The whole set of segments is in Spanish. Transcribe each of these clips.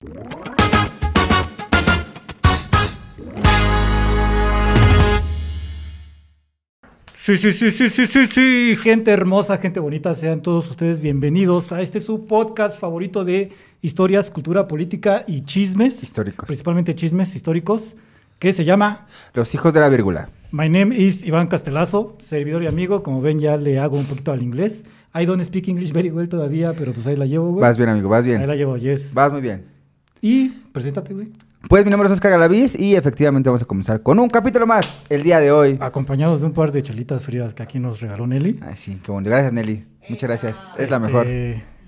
Sí, sí, sí, sí, sí, sí, sí, gente hermosa, gente bonita, sean todos ustedes bienvenidos a este su podcast favorito de historias, cultura, política y chismes. Históricos. Principalmente chismes históricos, que se llama Los hijos de la vírgula. My name is Iván Castelazo, servidor y amigo. Como ven, ya le hago un poquito al inglés. I don't speak English very well todavía, pero pues ahí la llevo, güey. Vas bien, amigo, vas Ahí bien. la llevo, yes. Vas muy bien. Y preséntate, güey. Pues mi nombre es Oscar Galaviz y efectivamente vamos a comenzar con un capítulo más el día de hoy. Acompañados de un par de chelitas frías que aquí nos regaló Nelly. Ay, sí, qué bonito. Gracias, Nelly. Muchas gracias. Es la Este, mejor.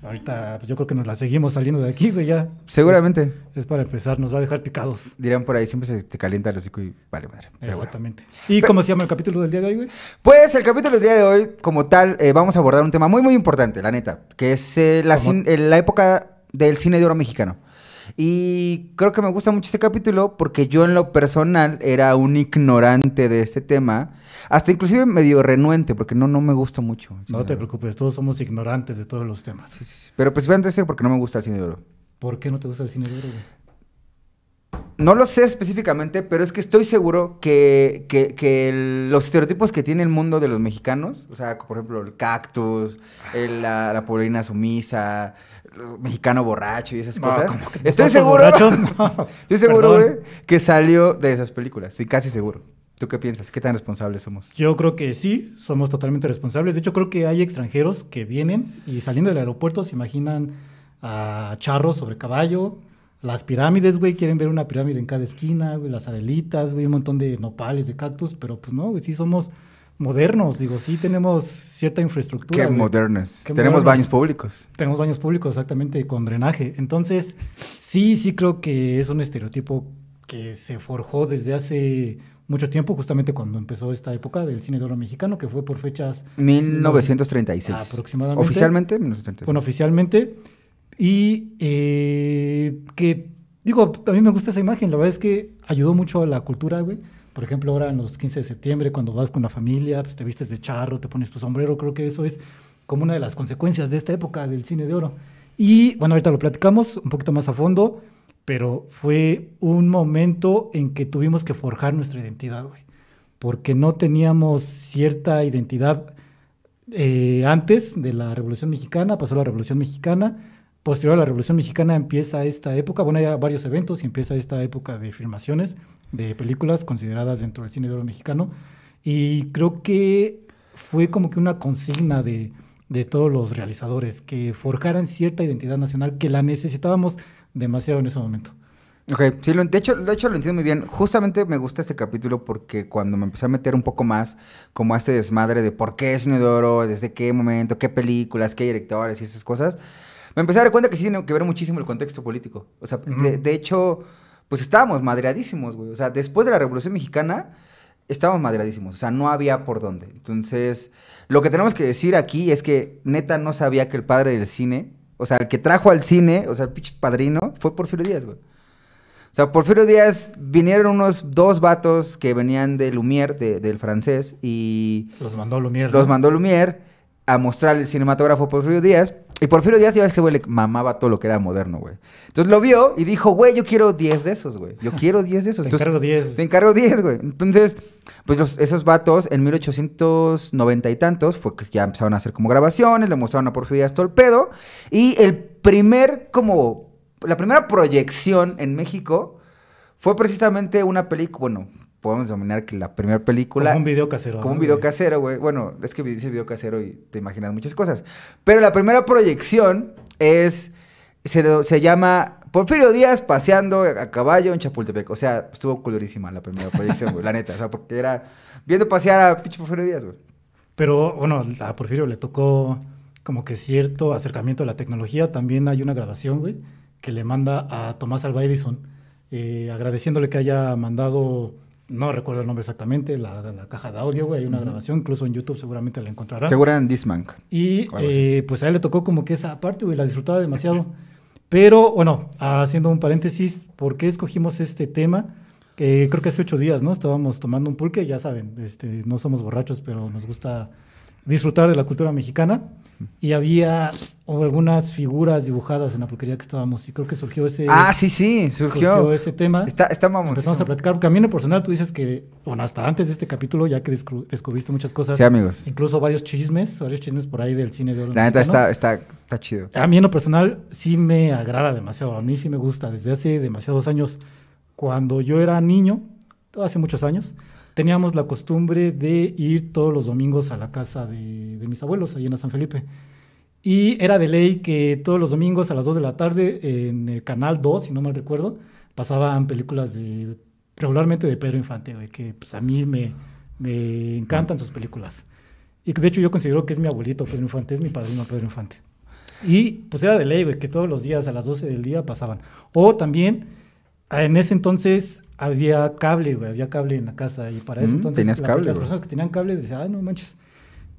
Ahorita, pues yo creo que nos la seguimos saliendo de aquí, güey, ya. Seguramente. Es, es para empezar, nos va a dejar picados. Dirán por ahí, siempre se te calienta el hocico y vale madre. Bueno. Exactamente. ¿Y cómo se llama el capítulo del día de hoy, güey? Pues el capítulo del día de hoy, como tal, eh, vamos a abordar un tema muy, muy importante, la neta, que es eh, la, cin- eh, la época del cine de oro mexicano. Y creo que me gusta mucho este capítulo porque yo en lo personal era un ignorante de este tema, hasta inclusive medio renuente, porque no, no me gusta mucho. No te preocupes, todos somos ignorantes de todos los temas. Sí, sí, sí. Pero principalmente ese porque no me gusta el cine de oro. ¿Por qué no te gusta el cine de oro, güey? No lo sé específicamente, pero es que estoy seguro que, que- que el- los estereotipos que tiene el mundo de los mexicanos, o sea, por ejemplo, el cactus, el- la, la sumisa, el mexicano borracho y esas No, cosas. ¿cómo que Estoy seguro? No, estoy seguro, güey, que salió de esas películas. Estoy casi seguro. ¿Tú qué piensas? ¿Qué tan responsables somos? Yo creo que sí, somos totalmente responsables. De hecho, creo que hay extranjeros que vienen y saliendo del aeropuerto se imaginan a charros sobre caballo, las pirámides, güey, quieren ver una pirámide en cada esquina, güey, las adelitas, güey, un montón de nopales, de cactus, pero pues no, güey, sí somos modernos, digo, sí tenemos cierta infraestructura. Qué modernos. Qué Tenemos modernos. baños públicos. Tenemos baños públicos exactamente con drenaje. Entonces, sí, sí creo que es un estereotipo que se forjó desde hace mucho tiempo, justamente cuando empezó esta época del cine de oro mexicano, que fue por fechas 1936. Aproximadamente. Oficialmente, 1936. bueno, oficialmente. Y eh, que, digo, a mí me gusta esa imagen, la verdad es que ayudó mucho a la cultura, güey. Por ejemplo, ahora en los 15 de septiembre, cuando vas con la familia, pues te vistes de charro, te pones tu sombrero, creo que eso es como una de las consecuencias de esta época del cine de oro. Y bueno, ahorita lo platicamos un poquito más a fondo, pero fue un momento en que tuvimos que forjar nuestra identidad, güey. Porque no teníamos cierta identidad eh, antes de la Revolución Mexicana, pasó la Revolución Mexicana, posterior a la Revolución Mexicana empieza esta época, bueno, hay varios eventos y empieza esta época de filmaciones de películas consideradas dentro del cine de oro mexicano, y creo que fue como que una consigna de, de todos los realizadores, que forjaran cierta identidad nacional que la necesitábamos demasiado en ese momento. Ok, sí, lo- de, hecho, de hecho lo entiendo muy bien. Justamente me gusta este capítulo porque cuando me empecé a meter un poco más como a este desmadre de por qué cine de oro, desde qué momento, qué películas, qué directores y esas cosas, me empecé a dar cuenta que sí tiene que ver muchísimo el contexto político. O sea, de, hecho, pues estábamos madreadísimos, güey. O sea, después de la Revolución Mexicana, estábamos madreadísimos. O sea, no había por dónde. Entonces, lo que tenemos que decir aquí es que neta no sabía que el padre del cine, o sea, el que trajo al cine, o sea, el pinche padrino, fue Porfirio Díaz, güey. O sea, Porfirio Díaz, vinieron unos dos vatos que venían de Lumière, de- del francés, y Los mandó Lumière. los ¿no? mandó Lumière a mostrar el cinematógrafo Porfirio Díaz. Y Porfirio Díaz, ya ves que ese güey le mamaba todo lo que era moderno, güey. Entonces lo vio y dijo, güey, yo quiero 10 de esos, güey. Yo quiero 10 de esos. Te Entonces, encargo 10. te encargo 10, güey. Entonces, pues los- esos vatos en 1890 y tantos, fue que ya empezaron a hacer como grabaciones, le mostraron a Porfirio Díaz todo el pedo. Y el primer, como, la primera proyección en México fue precisamente una película, bueno, podemos denominar que la primera película... Como un video casero. Como un ¿no, video güey? casero, güey. Bueno, es que dice video casero y te imaginas muchas cosas. Pero la primera proyección es. Se, se llama Porfirio Díaz paseando a caballo en Chapultepec. O sea, estuvo colorísima la primera proyección, güey. La neta. O sea, porque era viendo pasear a pinche Porfirio Díaz, güey. Pero bueno, a Porfirio le tocó como que cierto acercamiento a la tecnología. También hay una grabación, güey, que le manda a Tomás Alva Edison, eh, agradeciéndole que haya mandado, no recuerdo el nombre exactamente, la, la caja de audio, güey. Hay una grabación, incluso en YouTube seguramente la encontrará. Seguro en Dismank. Y eh, pues a él le tocó como que esa parte, güey, la disfrutaba demasiado. Pero bueno, haciendo un paréntesis, ¿por qué escogimos este tema? Eh, creo que hace ocho días, ¿no? Estábamos tomando un pulque, ya saben, este, no somos borrachos, pero nos gusta disfrutar de la cultura mexicana. Y había algunas figuras dibujadas en la pulquería que estábamos y creo que surgió ese Ah, sí, sí, surgió. ese tema. Está, está Empezamos a platicar, porque a mí en lo personal tú dices que, bueno, hasta antes de este capítulo, ya que descubriste muchas cosas, Sí, amigos. incluso varios chismes, varios chismes por ahí del cine de oro La neta está, está, está chido. A mí en lo personal sí me agrada demasiado, a mí sí me gusta. Desde hace demasiados años, cuando yo era niño, hace muchos años, teníamos la costumbre de ir todos los domingos a la casa de, de mis abuelos, ahí en San Felipe. Y era de ley que todos los domingos a las 2 de la tarde en el canal 2, si no mal recuerdo, pasaban películas de regularmente de Pedro Infante, que pues a mí me, me encantan sus películas. Y de hecho yo considero que es mi abuelito Pedro Infante, es mi padrino Pedro Infante. Y pues era de ley, güey, que todos los días a las 12 del día pasaban. O también, en ese entonces había cable, güey, había cable en la casa. Y para ese Mm, entonces tenías la- cable, las personas que tenían cable decían, ay, no manches.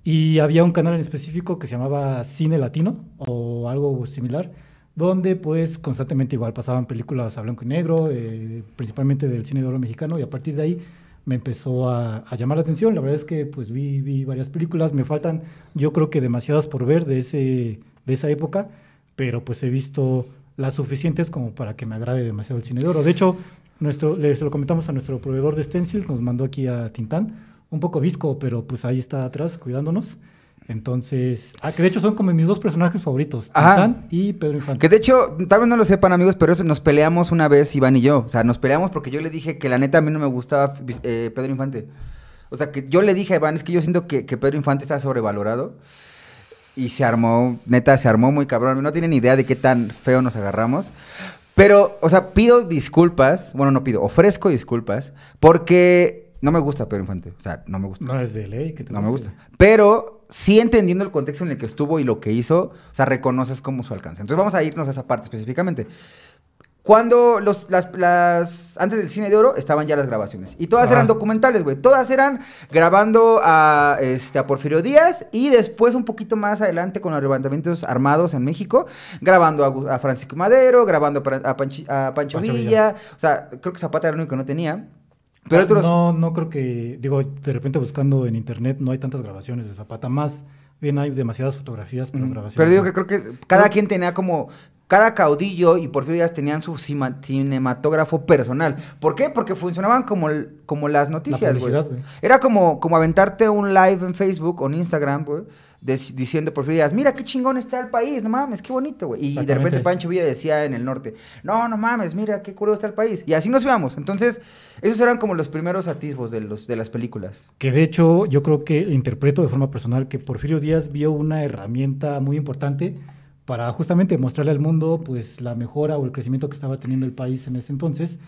Y había un canal en específico que se llamaba Cine Latino o algo similar, donde pues constantemente igual pasaban películas a blanco y negro, eh, principalmente del cine de oro mexicano, y a partir de ahí me empezó a, a llamar la atención. La verdad es que pues vi, vi varias películas, me faltan yo creo que demasiadas por ver de, ese, de esa época, pero pues he visto las suficientes como para que me agrade demasiado el cine de oro. De hecho, nuestro, les lo comentamos a nuestro proveedor de stencils, nos mandó aquí a Tintán, un poco visco, pero pues ahí está atrás cuidándonos. Entonces, ah, que de hecho son como mis dos personajes favoritos. Tintán y Pedro Infante. Que de hecho, tal vez no lo sepan amigos, pero eso nos peleamos una vez Iván y yo. O sea, nos peleamos porque yo le dije que la neta a mí no me gustaba eh, Pedro Infante. O sea, que yo le dije a Iván, es que yo siento que, que Pedro Infante está sobrevalorado. Y se armó, neta, se armó muy cabrón. No tienen idea de qué tan feo nos agarramos. Pero, o sea, pido disculpas. Bueno, no pido, ofrezco disculpas. Porque no me gusta Pedro Infante. O sea, no me gusta. No es de ley que te No me gusta. Pero sí entendiendo el contexto en el que estuvo y lo que hizo, o sea, reconoces como su alcance. Entonces vamos a irnos a esa parte específicamente. Cuando los, las, las, antes del cine de oro estaban ya las grabaciones. Y todas Ajá. eran documentales, güey. Todas eran grabando a, este, a Porfirio Díaz y después un poquito más adelante con los levantamientos armados en México, grabando a, Francisco Madero, grabando a, a Panchi- Pancho, Pancho Villa. Villa. O sea, creo que Zapata era el único que no tenía. Pero Ah, otros... No, no creo que, digo, de repente buscando en internet no hay tantas grabaciones de Zapata, más bien hay demasiadas fotografías, pero Ujú. grabaciones. Pero digo que creo que cada quien tenía como. Cada caudillo y Porfirio Díaz tenían su cinematógrafo personal. ¿Por qué? Porque funcionaban como, como las noticias, güey. Era como, como aventarte un live en Facebook o en Instagram, güey, diciendo Porfirio Díaz, mira qué chingón está el país, no mames, qué bonito, güey. Y de repente. Pancho Villa decía en el norte, no, no mames, mira qué curioso está el país. Y así nos íbamos. Entonces, esos eran como los primeros atisbos de, los, de las películas. Que de hecho yo creo que interpreto de forma personal que Porfirio Díaz vio una herramienta muy importante para justamente mostrarle al mundo pues la mejora o el crecimiento que estaba teniendo el país en ese entonces.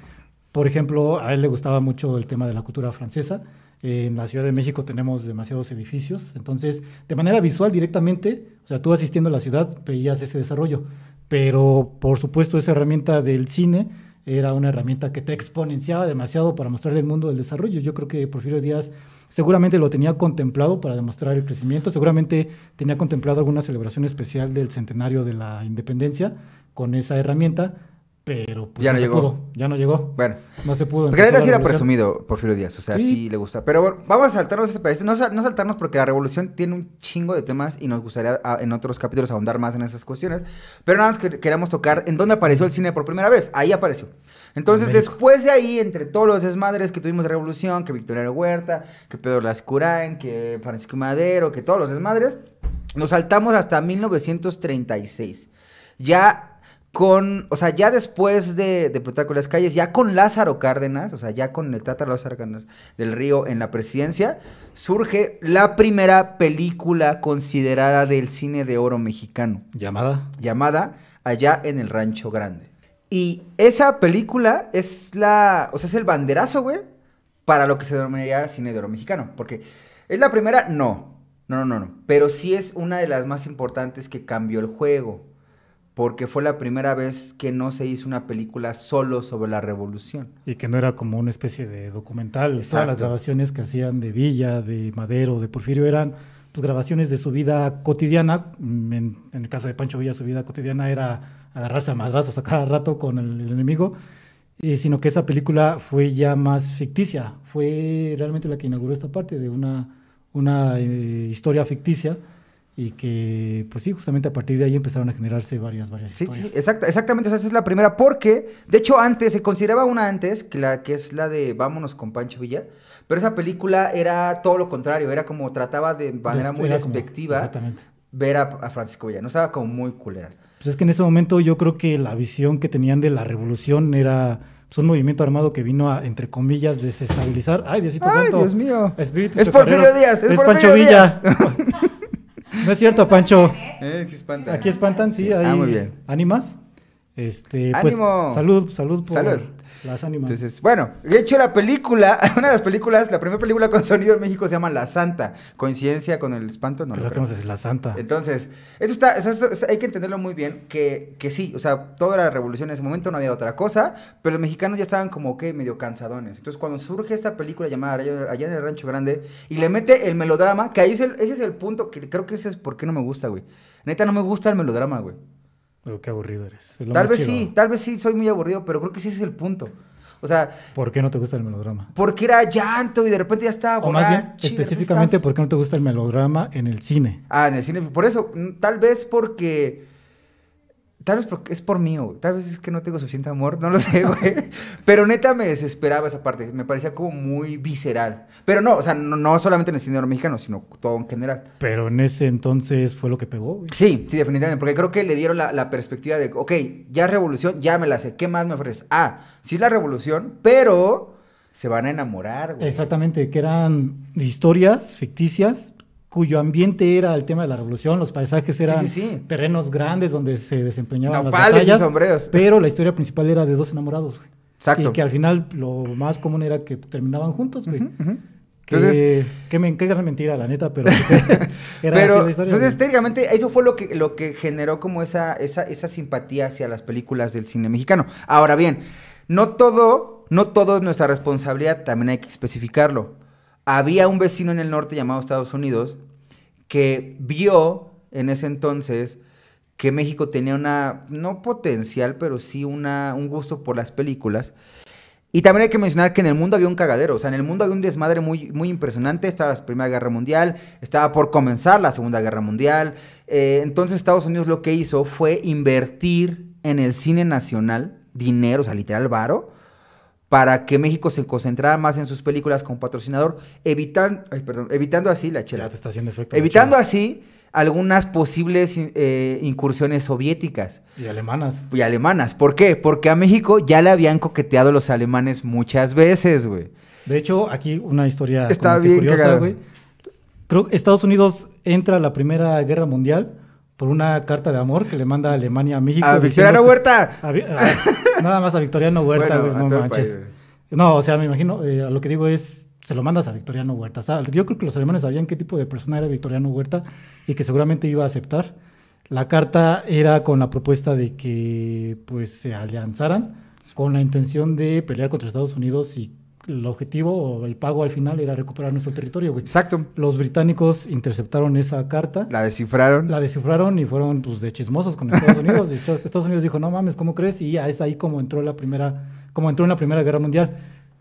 Por ejemplo, a él le gustaba mucho el tema de la cultura francesa. En la Ciudad de México tenemos demasiados edificios, entonces de manera visual directamente, o sea, tú asistiendo a la ciudad veías ese desarrollo, pero por supuesto esa herramienta del cine era una herramienta que te exponenciaba demasiado para mostrarle al mundo el desarrollo. Yo creo que Porfirio Díaz seguramente lo tenía contemplado para demostrar el crecimiento, seguramente tenía contemplado alguna celebración especial del centenario de la independencia con esa herramienta, pero pues Ya no llegó. pudo, ya no llegó, Bueno, no se pudo. Porque la empezó neta sí era presumido Porfirio Díaz, o sea, sí. Sí. le gusta. Pero bueno, vamos a saltarnos ese pedacito. No, sal- no saltarnos porque la revolución tiene un chingo de temas y nos gustaría ah, en otros capítulos ahondar más en esas cuestiones. Pero nada más que queremos tocar en dónde apareció el cine por primera vez. Ahí apareció. Entonces, En después de ahí, entre todos los desmadres que tuvimos de revolución, que Victoriano Huerta, que Pedro Lascurain, que Francisco Madero, que todos los desmadres, nos saltamos hasta 1936. Ya con, o sea, ya después de, de Plutarco las calles, ya con Lázaro Cárdenas, o sea, ya con el Tata Lázaro Cárdenas del Río en la presidencia, surge la primera película considerada del cine de oro mexicano, Llamada. llamada Allá en el Rancho Grande. Y esa película es la, o sea, es el banderazo, güey, para lo que se denominaría cine de oro mexicano, porque es la primera, no, no, no, no, no, pero sí es una de las más importantes que cambió el juego porque fue la primera vez que no se hizo una película solo sobre la revolución. Y que no era como una especie de documental. Todas Exacto. las grabaciones que hacían de Villa, de Madero, de Porfirio eran pues, grabaciones de su vida cotidiana. Mm, En, en el caso de Pancho Villa, su vida cotidiana era agarrarse a madrazos a cada rato con el, el enemigo. Eh, sino que esa película fue ya más ficticia. Fue realmente la que inauguró esta parte de una, una eh, historia ficticia y que, pues sí, justamente a partir de ahí empezaron a generarse varias, varias Sí, historias. sí, exacta- exactamente, o sea, esa es la primera, porque, de hecho, antes, se consideraba una antes, que, la, que es la de Vámonos con Pancho Villa, pero esa película era todo lo contrario, era como trataba de manera muy como- despectiva Exactamente. ver a, a Francisco Villa, no estaba como muy culera. Pues es que en ese momento yo creo que la visión que tenían de la revolución era pues, un movimiento armado que vino a, entre comillas, desestabilizar. Ay, Diosito Ay, Santo. Dios mío. Espíritus Es Porfirio. Díaz, es Es, Porfirio Pancho Díaz. Villa. no es cierto, Pancho. Eh, qué espanta. Aquí espantan, sí, ahí. Ah, muy bien. ¿Ánimas? Este, pues, ¡Ánimo! salud, salud por Salud. Las ánimas. Entonces, bueno, de hecho la película, una de las películas, la primera película con sonido en México se llama La Santa. ¿Coincidencia con el espanto? No, Que lo creo. conoces, la santa. Entonces, eso está, eso- eso- eso hay que entenderlo muy bien, que, que sí, o sea, toda la revolución en ese momento no había otra cosa, pero los mexicanos ya estaban como que medio cansadones. Entonces, cuando surge esta película llamada Allá en el Rancho Grande y le mete el melodrama, que ahí es el- ese es el punto que creo que ese es por qué no me gusta, güey. Neta, no me gusta el melodrama, güey. Pero qué aburrido eres. Tal vez chido. sí, tal vez sí, soy muy aburrido, pero creo que sí ese es el punto. O sea, ¿Por qué no te gusta el melodrama? porque era llanto y de repente ya estaba O más bien, específicamente, ¿por qué no te gusta el melodrama en el cine? Ah, en el cine. Por eso, tal vez porque. Tal vez porque es por mí, güey. Tal vez es que no tengo suficiente amor, no lo sé, güey. Pero neta me desesperaba esa parte. Me parecía como muy visceral. Pero no, o sea, no, no solamente en el cine mexicano, sino todo en general. Pero en ese entonces fue lo que pegó, güey. Sí, sí, definitivamente. Porque creo que le dieron la, la perspectiva de, ok, ya es revolución, ya me la sé. ¿Qué más me ofreces? Ah, sí es la revolución, pero se van a enamorar, güey. Exactamente, que eran historias ficticias cuyo ambiente era el tema de la revolución, los paisajes eran sí, sí. terrenos grandes donde se desempeñaban las y batallas, sombreros. pero la historia principal era de dos enamorados, güey. Exacto. Y que al final lo más común era que terminaban juntos, güey. Que- Entonces, que me qué gran mentira, la neta, pero pues, era Pero, así la historia. entonces, técnicamente, eso fue lo que, lo que generó como esa, esa, esa simpatía hacia las películas del cine mexicano. Ahora bien, no todo, no todo es nuestra responsabilidad, también hay que especificarlo. Había un vecino en el norte llamado Estados Unidos que vio en ese entonces que México tenía una, no potencial, pero sí una, un gusto por las películas. Y también hay que mencionar que en el mundo había un cagadero, o sea, en el mundo había un desmadre muy, muy impresionante, estaba la Primera Guerra Mundial, estaba por comenzar la Segunda Guerra Mundial, eh, entonces Estados Unidos lo que hizo fue invertir en el cine nacional dinero, o sea, literal varo, para que México se concentrara más en sus películas como patrocinador, evitan, ay, perdón, evitando así la chela, ya te está haciendo efecto. la evitando así algunas posibles eh, incursiones soviéticas Y alemanas. y alemanas. ¿Por qué? Porque a México ya le habían coqueteado los alemanes muchas veces, güey. De hecho, aquí una historia Está bien curiosa, güey. Creo que Estados Unidos entra a la Primera Guerra Mundial por una carta de amor que le manda Alemania a México. A Victoriano que- Huerta. a a- nada más a Victoriano Huerta, Bueno, a no manches. no, o sea, me imagino, eh, a lo que digo es, se lo mandas a Victoriano Huerta. O sea, yo creo que los alemanes sabían qué tipo de persona era Victoriano Huerta y que seguramente iba a aceptar. La carta era con la propuesta de que pues se alianzaran con la intención de pelear contra Estados Unidos y el objetivo o el pago al final era recuperar nuestro territorio, güey. Exacto. Los británicos interceptaron esa carta, La descifraron. la descifraron y fueron pues de chismosos con Estados Unidos. Y Estados Estados Unidos dijo, no mames, ¿cómo crees? Y ya es ahí como entró la primera, como entró en la Primera Guerra Mundial.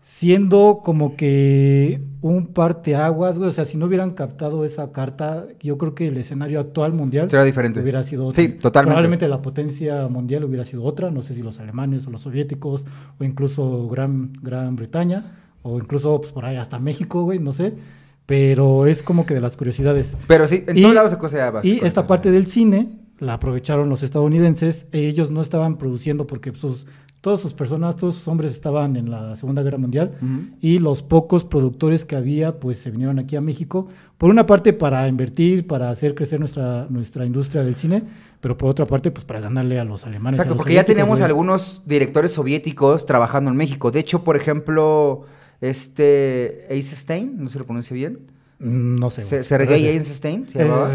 Siendo como que un parteaguas, güey. O sea, si no hubieran captado esa carta, yo creo que el escenario actual mundial Será diferente. hubiera sido otro. Sí, totalmente. Probablemente la potencia mundial hubiera sido otra, no sé si los alemanes o los soviéticos, o incluso Gran, Gran Bretaña, o incluso pues, por ahí hasta México, güey, no sé. Pero es como que de las curiosidades. Pero sí, en Y- todos lados se coseaba. Y esta parte del cine la aprovecharon los estadounidenses. Ellos no estaban produciendo porque sus, todas sus personas, todos sus hombres estaban en la Segunda Guerra Mundial. Y los pocos productores que había, pues se vinieron aquí a México. Por una parte, para invertir, para hacer crecer nuestra, nuestra industria del cine. Pero por otra parte, pues para ganarle a los alemanes. Exacto, los porque ya teníamos güey. algunos directores soviéticos trabajando en México. De hecho, por ejemplo, este Eisenstein, no se lo pronuncia bien. No sé. Se-. Sergei mero.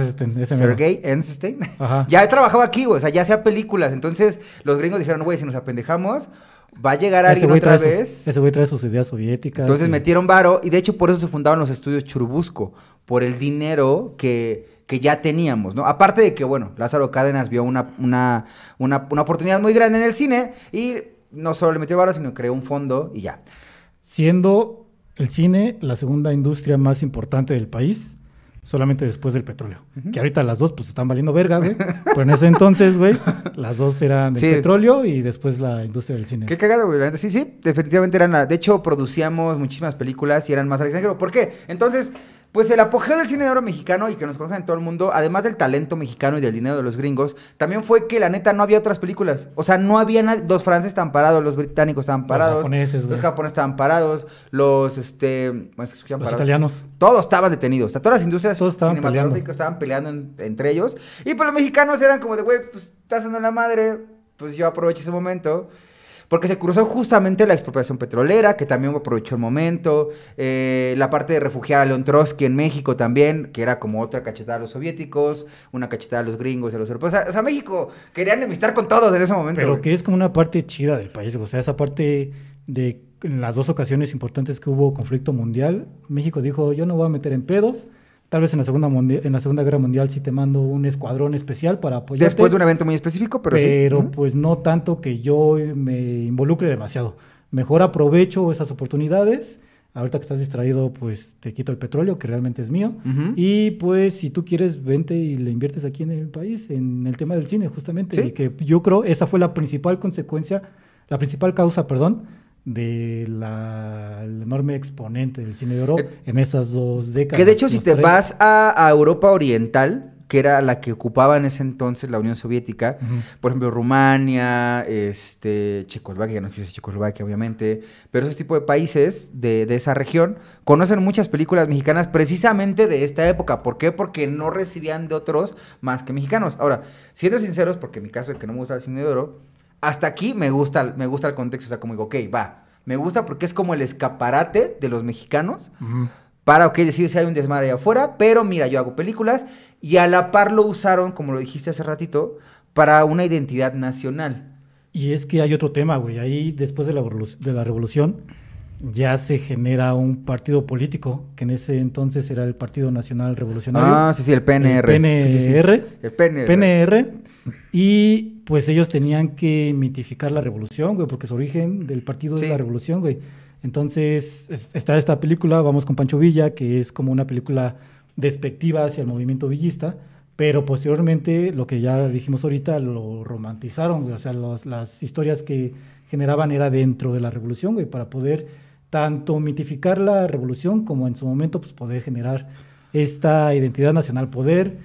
Sergei Eisenstein. Ajá. Ya trabajaba aquí, güey, o sea, ya hacía películas. Entonces, los gringos dijeron, güey, si nos apendejamos, va a llegar Ese alguien otra trae sus- vez. ese güey trae sus ideas soviéticas. Entonces y- metieron varo y de hecho por eso se fundaron los estudios Churubusco, por el dinero que, que ya teníamos, ¿no? Aparte de que, bueno, Lázaro Cárdenas vio una, una, una, una oportunidad muy grande en el cine y no solo le metió varo, sino creó un fondo y ya. siendo el cine la segunda industria más importante del país, solamente después del petróleo. Que ahorita las dos pues están valiendo verga, güey. Pero en ese entonces, güey, las dos eran del Sí. petróleo y después la industria del cine. Qué cagado, güey. Sí, sí, definitivamente eran la... De hecho, producíamos muchísimas películas y eran más al extranjero. ¿Por qué? Entonces, pues el apogeo del cine de oro mexicano y que nos conocen en todo el mundo, además del talento mexicano y del dinero de los gringos, también fue que la neta no había otras películas. O sea, no había. Los franceses estaban parados, los británicos estaban parados. japoneses, güey. Los japoneses estaban parados, los, este... Bueno, es que escuchan Los parados. italianos. Todos estaban detenidos. O sea, todas las industrias Todos estaban cinematográficas estaban peleando en- entre ellos. Y pues los mexicanos eran como de, güey, pues estás dando la madre, pues yo aprovecho ese momento. Porque se cruzó justamente la expropiación petrolera, que también aprovechó el momento. eh, la parte de refugiar a León Trotsky en México también, que era como otra cachetada a los soviéticos, una cachetada a los gringos y a los europeos. O sea, o sea, México quería enemistar con todos en ese momento. Pero güey. que es como una parte chida del país, o sea, esa parte de en las dos ocasiones importantes que hubo conflicto mundial, México dijo, yo no voy a meter en pedos, tal vez en la segunda, en la segunda guerra mundial sí te mando un escuadrón especial para apoyarte. Después de un evento muy específico, pero, pero sí. Ujú. pues no tanto que yo me involucre demasiado. Mejor aprovecho esas oportunidades. Ahorita que estás distraído, pues te quito el petróleo, que realmente es mío. Ujú. Y pues si tú quieres, vente y le inviertes aquí en el país, en el tema del cine, justamente. Sí. Y que yo creo esa fue la principal consecuencia, la principal causa, perdón, de la el enorme exponente del cine de oro Eh, en esas dos décadas. Que de hecho, si te vas a, a Europa Oriental, que era la que ocupaba en ese entonces la Unión Soviética, por ejemplo, Rumania, este, Checoslovaquia, no existe Checoslovaquia, obviamente, pero esos tipos de países de, de esa región conocen muchas películas mexicanas precisamente de esta época. ¿Por qué? Porque no recibían de otros más que mexicanos. Ahora, siendo sinceros, porque en mi caso, el que no me gusta el cine de oro, hasta aquí me gusta, me gusta el contexto, o sea, como digo, ok, va. Me gusta porque es como el escaparate de los mexicanos para, ok, decir si hay un desmadre allá afuera, pero mira, yo hago películas y a la par lo usaron, como lo dijiste hace ratito, para una identidad nacional. Y es que hay otro tema, güey. Ahí, después de la, de la revolución, ya se genera un partido político, que en ese entonces era el Partido Nacional Revolucionario. Ah, sí, sí, el PNR. El Sí, sí, sí. PNR. El PNR. PNR. Y pues ellos tenían que mitificar la revolución, güey, porque su origen del partido Sí. es la revolución, güey. Entonces, es- está esta película, Vamos con Pancho Villa, que es como una película despectiva hacia el movimiento villista, pero posteriormente, lo que ya dijimos ahorita, lo romantizaron, güey. O sea, los- las historias que generaban era dentro de la revolución, güey, para poder tanto mitificar la revolución como en su momento, pues poder generar esta identidad nacional, poder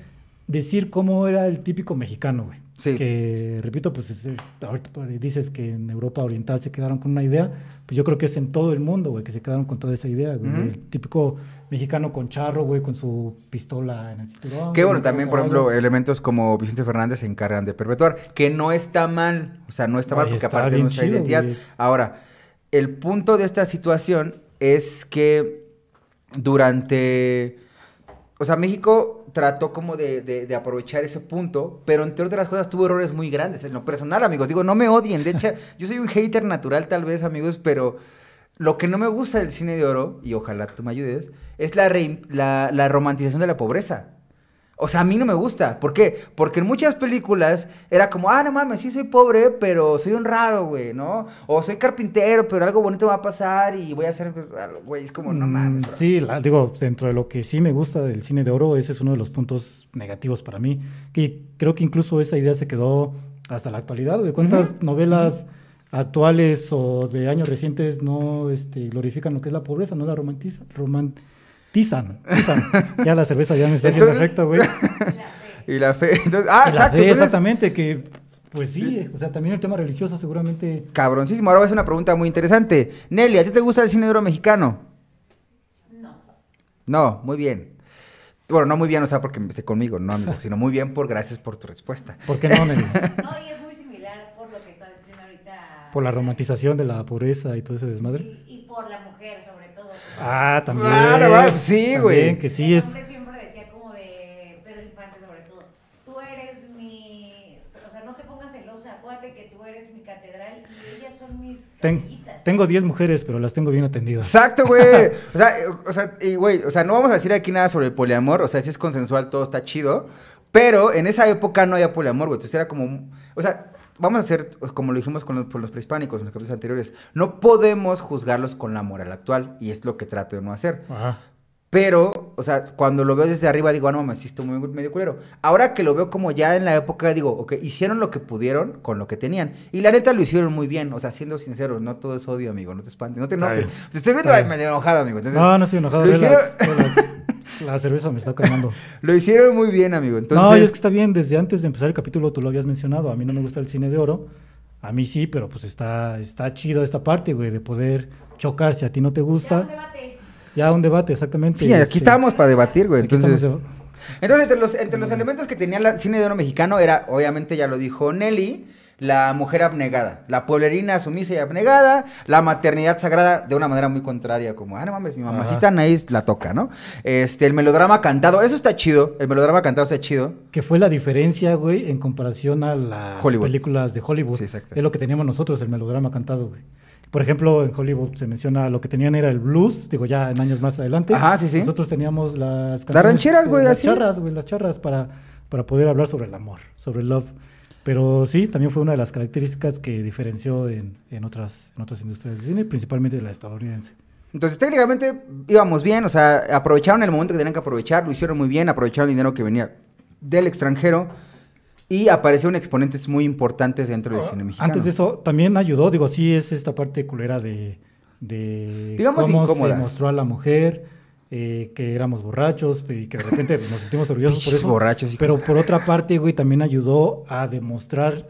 decir cómo era el típico mexicano, güey. Sí. Que, repito, pues es, ahorita pues, dices que en Europa Oriental se quedaron con una idea, pues yo creo que es en todo el mundo, güey, que se quedaron con toda esa idea, güey. El típico mexicano con charro, güey, con su pistola en el cinturón. Que bueno, también, por ejemplo, elementos como Vicente Fernández se encargan de perpetuar, que no está mal, o sea, no está mal porque está aparte de nuestra chido, identidad. güey. Ahora, el punto de esta situación es que durante, o sea, México trató como de, de- de aprovechar ese punto, pero entre otras cosas tuvo errores muy grandes en lo personal, amigos. Digo, no me odien, de hecho, yo soy un hater natural tal vez, amigos, pero lo que no me gusta del cine de oro, y ojalá tú me ayudes, es la, rein- la, la romantización de la pobreza. O sea, a mí no me gusta. ¿Por qué? Porque en muchas películas era como, ah, no mames, sí soy pobre, pero soy honrado, güey, ¿no? O soy carpintero, pero algo bonito va a pasar y voy a hacer, algo, güey, es como, no Mm, mames. bro". Sí, la- digo, dentro de lo que sí me gusta del cine de oro, ese es uno de los puntos negativos para mí. Que creo que incluso esa idea se quedó hasta la actualidad, güey. ¿Cuántas novelas actuales o de años recientes no este, glorifican lo que es la pobreza, no la romantizan? Romantizan. Tizan. ya la cerveza ya me está haciendo Entonces- efecto, güey. Y la fe. Entonces, ah, Y la exacto. fe, entonces, exactamente, que pues sí, o sea, también el tema religioso seguramente... cabroncísimo. Ahora voy a hacer una pregunta muy interesante. Nelly, ¿a ti te gusta el cine de oro mexicano? No. No, muy bien. Bueno, no muy bien, o sea, porque esté conmigo, no, amigo, sino muy bien por gracias por tu respuesta. ¿Por qué no, Nelly? No, y es muy similar por lo que estás diciendo ahorita. Por la romantización de la pobreza y todo ese desmadre. Sí, y por la mujer, sobre. Ah, también. Claro, va, sí, güey. Que sí el es. hombre siempre decía como de Pedro Infante, sobre todo. Tú eres mi. O sea, no te pongas celosa. Acuérdate que tú eres mi catedral y ellas son mis Ten- tengo 10 mujeres, pero las tengo bien atendidas. Exacto, güey. O sea, o sea, y güey, o sea, no vamos a decir aquí nada sobre el poliamor, o sea, si es consensual, todo está chido, pero en esa época no había poliamor, güey. Entonces era como, o sea, vamos a hacer como lo dijimos con los, por los prehispánicos en los capítulos anteriores, no podemos juzgarlos con la moral actual y es lo que trato de no hacer. Ajá. Pero, o sea, cuando lo veo desde arriba digo, ah, no mames, sí estoy muy medio culero. Ahora que lo veo como ya en la época, digo, ok, hicieron lo que pudieron con lo que tenían. Y la neta lo hicieron muy bien. O sea, siendo sinceros, no todo es odio, amigo, no te espantes. No te enojes. Te estoy viendo ay, medio enojado, amigo. Entonces, No, no estoy enojado. Relax, hicieron- relax. La cerveza me está calmando. Lo hicieron muy bien, amigo. Entonces, No, es que está bien. Desde antes de empezar el capítulo tú lo habías mencionado. A mí no me gusta el cine de oro. A mí sí, pero pues está, está chido esta parte, güey, de poder chocar. Si a ti no te Ya un gusta, debate. ya un debate, exactamente. sí, aquí Este, estábamos para debatir, güey. aquí Entonces, estamos entonces entre los, entre los elementos que tenía el cine de oro mexicano era, obviamente, ya lo dijo Nelly, la mujer abnegada, la pueblerina sumisa y abnegada, la maternidad sagrada de una manera muy contraria, como, ah, no mames, mi mamacita nadie la toca, ¿no? Este, el melodrama cantado, eso está chido, el melodrama cantado está chido. Que fue la diferencia, güey, en comparación a las Hollywood. películas de Hollywood. Sí, exacto. Es lo que teníamos nosotros, el melodrama cantado, güey. Por ejemplo, en Hollywood se menciona lo que tenían era el blues, digo ya en años más adelante. Ajá, sí, sí. Nosotros teníamos las rancheras, eh, güey, las así. charras, güey, las charras para, para poder hablar sobre el amor, sobre el love. Pero sí, también fue una de las características que diferenció en, en otras, en otras industrias del cine, principalmente la estadounidense. Entonces, técnicamente íbamos bien, o sea, aprovecharon el momento que tenían que aprovechar, lo hicieron muy bien, aprovecharon el dinero que venía del extranjero y aparecieron exponentes muy importantes dentro del cine mexicano. Antes de eso, también ayudó, digo, sí es esta parte culera de, de Digamos cómo incómoda. se mostró a la mujer, eh, que éramos borrachos y que de repente pues, nos sentimos orgullosos por eso. borrachos, pero por otra parte, güey, también ayudó a demostrar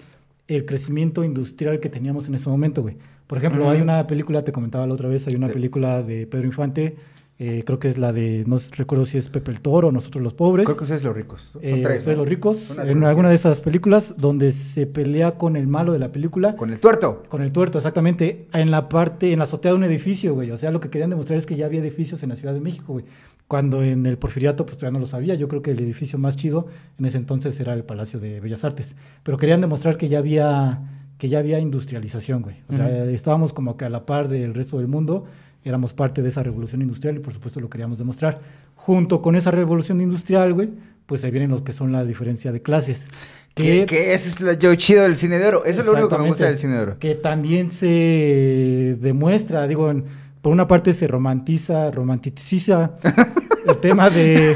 el crecimiento industrial que teníamos en ese momento, güey. Por ejemplo, hay una película, te comentaba la otra vez, hay una película de Pedro Infante, eh, creo que es la de, no recuerdo si es Pepe el Toro o Nosotros los Pobres. Creo que ustedes los ricos. Son Eh, tres. Ustedes ¿no? los ricos, en alguna de esas películas donde se pelea con el malo de la película, Con el tuerto. con el tuerto, exactamente, en la parte, en la azotea de un edificio, güey. O sea, lo que querían demostrar es que ya había edificios en la Ciudad de México, güey. Cuando en el Porfiriato, pues todavía no lo sabía. Yo creo que el edificio más chido en ese entonces era el Palacio de Bellas Artes. Pero querían demostrar que ya había, que ya había industrialización, güey. O sea, Ujú. estábamos como que a la par del resto del mundo. Éramos parte de esa revolución industrial y por supuesto lo queríamos demostrar. Junto con esa revolución industrial, güey, pues ahí vienen los que son la diferencia de clases. Que, que ese es lo yo chido del cine de oro. Eso es lo único que me gusta del cine de oro. Que también se demuestra, digo, en- por una parte se romantiza, romanticiza el tema de...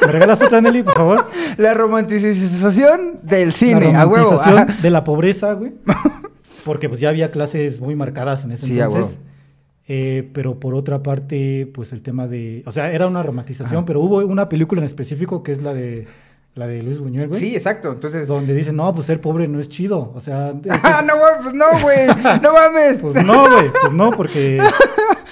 ¿Me regalas otra, Nelly, por favor? La romanticización del cine, la a huevo. romantización de la pobreza, güey. Porque pues ya había clases muy marcadas en ese Sí, a entonces. huevo. Eh, pero por otra parte, pues el tema de... O sea, era una romantización, Ajá. pero hubo una película en específico que es la de, la de Luis Buñuel, güey. Sí, exacto. Entonces. Donde dicen, no, pues ser pobre no es chido. O sea, Ah, no, pues no, güey. No mames. Pues no, güey, pues no, porque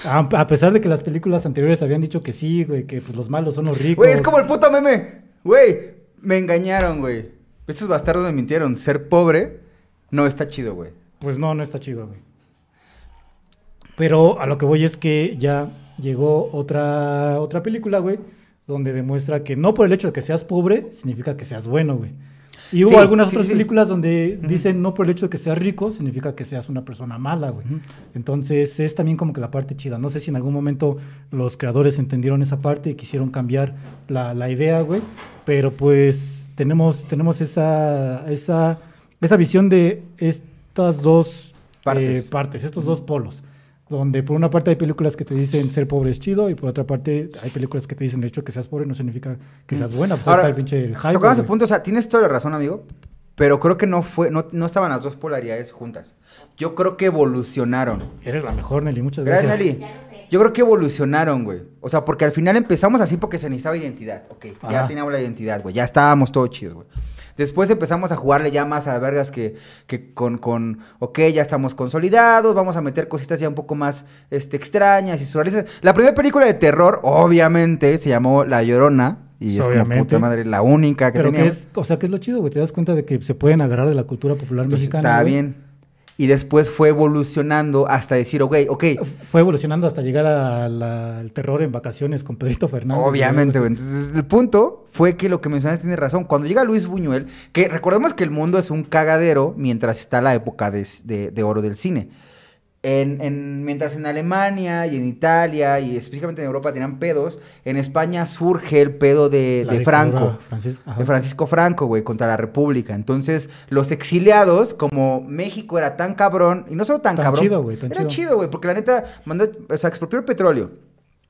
a, a pesar de que las películas anteriores habían dicho que sí, güey, que pues los malos son los ricos. Güey, es como el puto meme. Güey, me engañaron, güey. Estos bastardos me mintieron. Ser pobre no está chido, güey. Pues no, no está chido, güey. Pero a lo que voy es que ya llegó otra, otra película, güey, donde demuestra que no por el hecho de que seas pobre significa que seas bueno, güey. Y hubo Sí, algunas sí, otras sí. películas donde dicen no por el hecho de que seas rico significa que seas una persona mala, güey. Entonces es también como que la parte chida. No sé si en algún momento los creadores entendieron esa parte y quisieron cambiar la, la idea, güey. Pero pues tenemos, tenemos esa, esa, esa visión de estas dos Partes. eh, partes, estos dos polos. Donde por una parte hay películas que te dicen ser pobre es chido y por otra parte hay películas que te dicen el hecho de que seas pobre no significa que seas buena. Pues Ahora, está el pinche el hype, ese güey. punto, o sea, tienes toda la razón, amigo. Pero creo que no fue, no, no estaban las dos polaridades juntas. Yo creo que evolucionaron. Eres la mejor, Nelly. Muchas Gracias, gracias. Nelly. Ya lo sé. Yo creo que evolucionaron, güey. O sea, porque al final empezamos así porque se necesitaba identidad. Ok, ya teníamos la identidad, güey. Ya estábamos todos chidos, güey. Después empezamos a jugarle ya más a vergas que, que con, con, ok, ya estamos consolidados, vamos a meter cositas ya un poco más este, extrañas y surrealistas. La primera película de terror, obviamente, se llamó La Llorona. Y es como puta madre, la única que Pero que teníamos. es, o sea, que es lo chido, güey. Te das cuenta de que se pueden agarrar de la cultura popular Entonces, mexicana. está güey. bien. Y después fue evolucionando hasta decir, ok, ok, Fue evolucionando hasta llegar al terror en vacaciones con Pedrito Fernández. Obviamente, güey. güey. Entonces, el punto fue que lo que mencionaste tiene razón. Cuando llega Luis Buñuel, que recordemos que el mundo es un cagadero mientras está la época de, de- de oro del cine. En, en- mientras en Alemania y en Italia y específicamente en Europa tenían pedos, en España surge el pedo de, Franco. De Francisco Franco, güey, contra la República. Entonces, los exiliados, como México era tan cabrón, y no solo tan, Tan cabrón, chido, güey, tan era chido. chido, güey, porque la neta mandó, o sea, expropió el petróleo.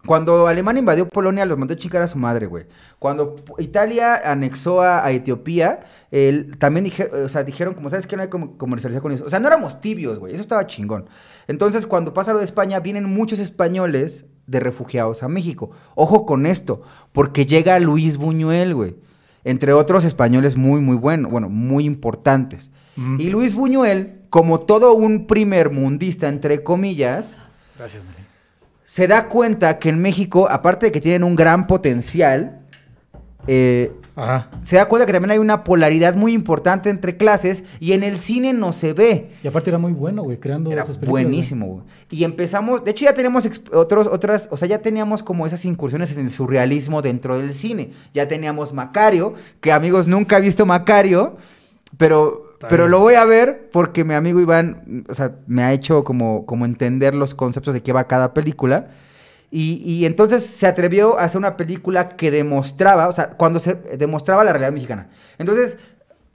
Cuando Alemania invadió Polonia, los mandó a chingar a su madre, güey. Cuando Italia anexó a, a Etiopía, el- también dije- o sea, dijeron, como sabes que no hay como comercialización con eso. O sea, no éramos tibios, güey. Eso estaba chingón. Entonces, cuando pasa lo de España, vienen muchos españoles de refugiados a México. Ojo con esto, porque llega Luis Buñuel, güey. Entre otros españoles muy, muy buenos, bueno, muy importantes. Mm. Y Luis Buñuel, como todo un primer mundista, entre comillas, Gracias, Nelly. Se da cuenta que en México, aparte de que tienen un gran potencial, eh, Ajá. se da cuenta que también hay una polaridad muy importante entre clases y en el cine no se ve. Y aparte era muy bueno, güey, creando Era sus películas. güey. buenísimo, güey. Y empezamos, de hecho ya tenemos otros, otras, o sea, ya teníamos como esas incursiones en el surrealismo dentro del cine. Ya teníamos Macario, que amigos nunca he visto Macario, pero, Pero lo voy a ver porque mi amigo Iván, o sea, me ha hecho como, como entender los conceptos de qué va cada película. Y, y entonces se atrevió a hacer una película que demostraba, o sea, cuando se demostraba la realidad mexicana. Entonces,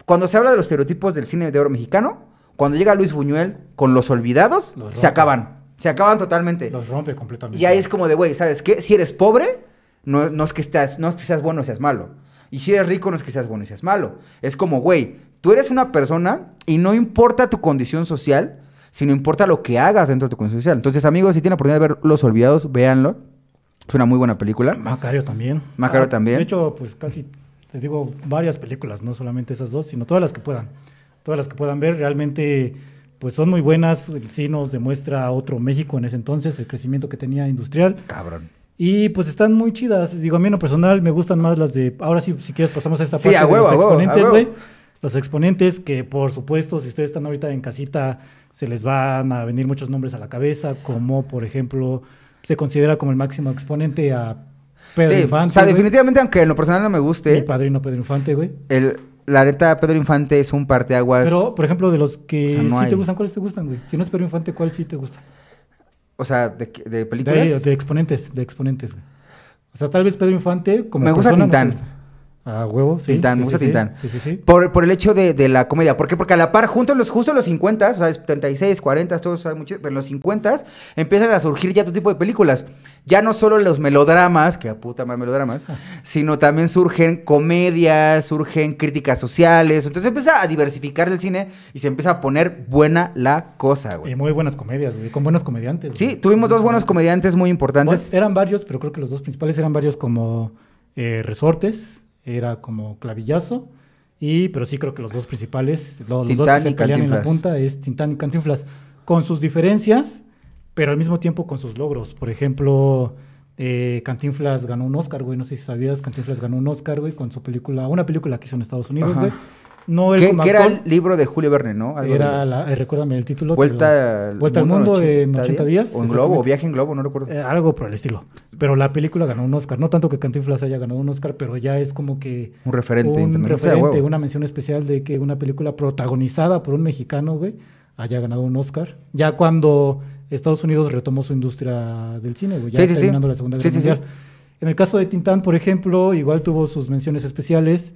cuando se habla de los estereotipos del cine de oro mexicano, cuando llega Luis Buñuel con Los Olvidados, Los se acaban. Se acaban totalmente. Los rompe completamente. Y ahí es como de, güey, ¿sabes qué? Si eres pobre, no, no es que estás, no es que seas bueno o seas malo. Y si eres rico, no es que seas bueno y seas malo. Es como, güey, tú eres una persona y no importa tu condición social, sino importa lo que hagas dentro de tu condición social. Entonces, amigos, si tienen la oportunidad de ver Los Olvidados, véanlo. Es una muy buena película. Macario también. Macario también. De hecho, pues casi, les digo, varias películas, no solamente esas dos, sino todas las que puedan. Todas las que puedan ver, realmente, pues son muy buenas. Sí nos demuestra otro México en ese entonces, el crecimiento que tenía industrial. Cabrón. Y pues están muy chidas. Digo, a mí en lo personal me gustan más las de. Ahora sí, si quieres, pasamos a esta Sí, parte a de huevo, los a huevo, a exponentes, güey. Los exponentes que, por supuesto, si ustedes están ahorita en casita, se les van a venir muchos nombres a la cabeza, como por ejemplo, se considera como el máximo exponente a Pedro sí, Infante. o sea, definitivamente, aunque en lo personal no me Mi guste, padrino Pedro Infante, güey. el, la neta, Pedro Infante es un parteaguas. Pero, por ejemplo, de los que O sea, no sí hay. te gustan, ¿cuáles te gustan, güey? Si no es Pedro Infante, ¿cuál sí te gusta? O sea, de, de De, películas. de exponentes, de exponentes. O sea, tal vez Pedro Infante, como Me gusta persona, no Tintán. gusta. Ah, huevo, sí. Tintán, sí, me gusta sí, sí. Tintán. Sí, sí, sí. Por, por el hecho de, de la comedia. ¿Por qué? Porque a la par, junto a los, justo en los 50, o sea, 36, 40, todos saben mucho, pero en los 50 empiezan a surgir ya otro tipo de películas. Ya no solo los melodramas, que a puta más melodramas, sino también surgen comedias, surgen críticas sociales. Entonces empieza a diversificar el cine y se empieza a poner buena la cosa, Y güey. muy buenas comedias, güey, con buenos comediantes. Sí, güey. tuvimos dos buenos comediantes muy importantes. Bueno, eran varios, pero creo que los dos principales eran varios como eh, Resortes, era como Clavillazo, y, pero sí creo que los dos principales, lo- los, dos que se pelean en la punta es Tintán y Cantinflas, con sus diferencias, pero al mismo tiempo con sus logros. Por ejemplo, eh, Cantinflas ganó un Oscar, güey, no sé si sabías, Cantinflas ganó un Oscar, güey, con su película, una película que hizo en Estados Unidos, Ajá. güey. No que era el libro de Julio Verne, ¿no? Algo era de- la, eh, recuérdame el título. Vuelta, lo- Vuelta al mundo en 80 días. O en globo, o viaje en globo, no recuerdo. Eh, algo por el estilo. Pero la película ganó un Oscar. No tanto que Cantinflas haya ganado un Oscar, pero ya es como que un referente. un referente, una mención especial de que una película protagonizada por un mexicano, güey, haya ganado un Oscar. Ya cuando Estados Unidos retomó su industria del cine, güey, ya Sí, sí, sí. terminando la Segunda Guerra sí, sí. Mundial. En el caso de Tintán, por ejemplo, igual tuvo sus menciones especiales.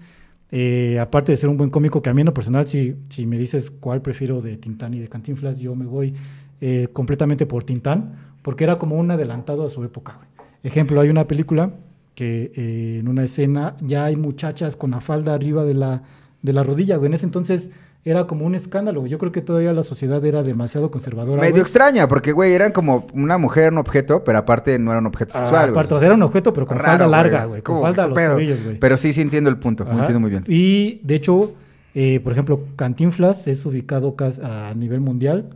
Eh, aparte de ser un buen cómico, que a mí en lo personal, si, si me dices cuál prefiero de Tintán y de Cantinflas, yo me voy eh, completamente por Tintán, porque era como un adelantado a su época. Ejemplo, hay una película que eh, en una escena ya hay muchachas con la falda arriba de la, de la rodilla, güey. En ese entonces era como un escándalo. güey. Yo creo que todavía la sociedad era demasiado conservadora. Medio güey. extraña, porque, güey, eran como una mujer, un objeto, pero aparte no era un objeto Ah, sexual, güey. aparte, sea, era un objeto, pero con Raro, falda güey. larga, güey. Con falda a ¿Qué los tobillos, güey. Pero sí, sí entiendo el punto, lo entiendo muy bien. Y de hecho, eh, por ejemplo, Cantinflas es ubicado a nivel mundial.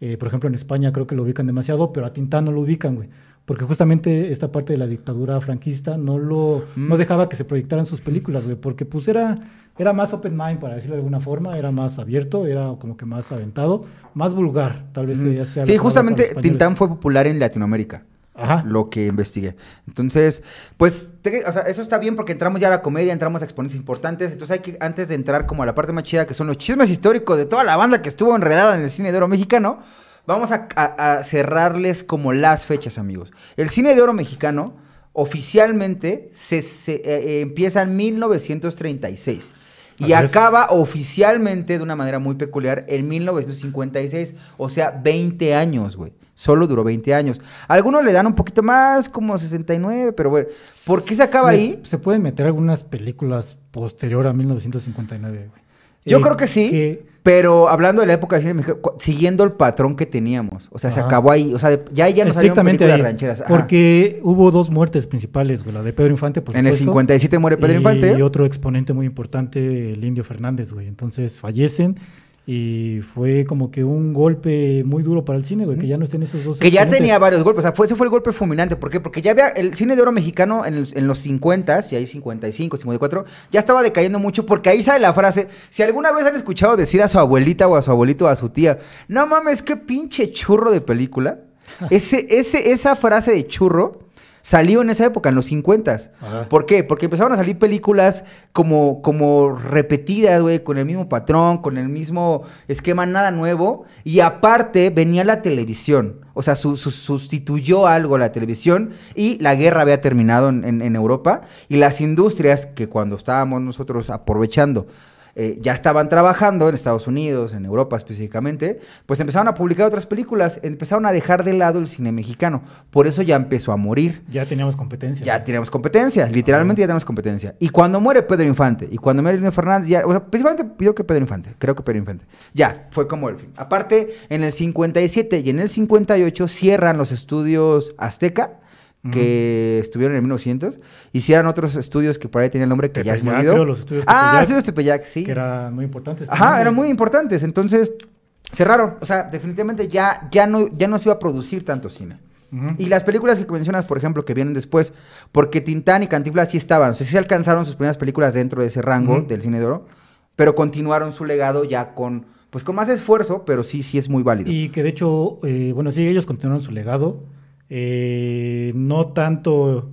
Eh, por ejemplo, en España creo que lo ubican demasiado, pero a Tintán no lo ubican, güey. Porque justamente esta parte de la dictadura franquista no lo Mm. no dejaba que se proyectaran sus películas, güey. Porque pues era, era más open mind, para decirlo de alguna forma. Era más abierto, era como que más aventado, más vulgar, tal vez. Mm. sea Sí, justamente. Tintán fue popular en Latinoamérica. Ajá. Lo que investigué. Entonces, pues, te- o sea, eso está bien porque entramos ya a la comedia, entramos a exponentes importantes. Entonces, hay que, antes de entrar como a la parte más chida, que son los chismes históricos de toda la banda que estuvo enredada en el cine de oro mexicano, vamos a, a- a cerrarles como las fechas, amigos. El cine de oro mexicano oficialmente se, se, eh, eh, empieza en 1936. Y Así es. acaba oficialmente de una manera muy peculiar en 1956, o sea, 20 años, güey. Solo duró 20 años. Algunos le dan un poquito más, como 69, pero bueno, ¿por qué se acaba Se- ahí? Se pueden meter algunas películas posterior a 1959, güey. Yo Eh, creo que sí, que- pero hablando de la época del cine mexicano, siguiendo el patrón que teníamos. O sea, se Ajá. acabó ahí. O sea, de- ya, ya no salieron estrictamente ahí, rancheras. Ajá. Porque hubo dos muertes principales, güey. La de Pedro Infante, por en el supuesto, 57 muere Pedro Infante. Y otro exponente muy importante, el Indio Fernández, güey. Entonces fallecen y fue como que un golpe muy duro para el cine, güey, que ya no estén esos dos. Que ya tenía varios golpes, o sea, fue, ese fue el golpe fulminante. ¿Por qué? Porque ya había el cine de oro mexicano en, el- en los 50, y ahí 55, 54, ya estaba decayendo mucho porque ahí sale la frase, si alguna vez han escuchado decir a su abuelita o a su abuelito o a su tía, no mames, qué pinche churro de película. Ese, ese, esa frase de churro salió en esa época, en los 50. Ajá. ¿Por qué? Porque empezaron a salir películas como, como repetidas, güey, con el mismo patrón, con el mismo esquema, nada nuevo. Y aparte venía la televisión. O sea, su- su- sustituyó algo la televisión y la guerra había terminado en, en- en Europa. Y las industrias que cuando estábamos nosotros aprovechando eh, ya estaban trabajando en Estados Unidos, en Europa específicamente, pues empezaron a publicar otras películas, empezaron a dejar de lado el cine mexicano. Por eso ya empezó a morir. Ya teníamos competencia. Ya tenemos competencia, literalmente ya tenemos competencia. Y cuando muere Pedro Infante, y cuando muere Lino Fernández, ya, o sea, principalmente creo que Pedro Infante, creo que Pedro Infante. Ya, fue como el fin. Aparte, en el 57 y en el 58 cierran los estudios Azteca, que estuvieron en 1900, y cierran otros estudios que por ahí tenían el nombre que ya se me olvidó. los estudios ah, Tepeyac, estudios Tepeyac, sí. Que eran muy importantes. Ajá, también, eran muy importantes. Entonces, cerraron. O sea, definitivamente ya, ya, no, ya no se iba a producir tanto cine. Y las películas que mencionas, por ejemplo, que vienen después, porque Tintán y Cantinflas sí estaban, o sea, sí alcanzaron sus primeras películas dentro de ese rango del cine de oro, pero continuaron su legado ya con, pues con más esfuerzo, pero sí, sí es muy válido. Y que de hecho, eh, bueno, sí, ellos continuaron su legado. Eh, no tanto,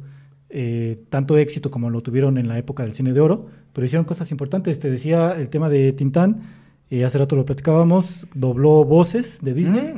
eh, tanto éxito como lo tuvieron en la época del cine de oro, pero hicieron cosas importantes. Te decía el tema de Tintán, eh, hace rato lo platicábamos, dobló voces de Disney,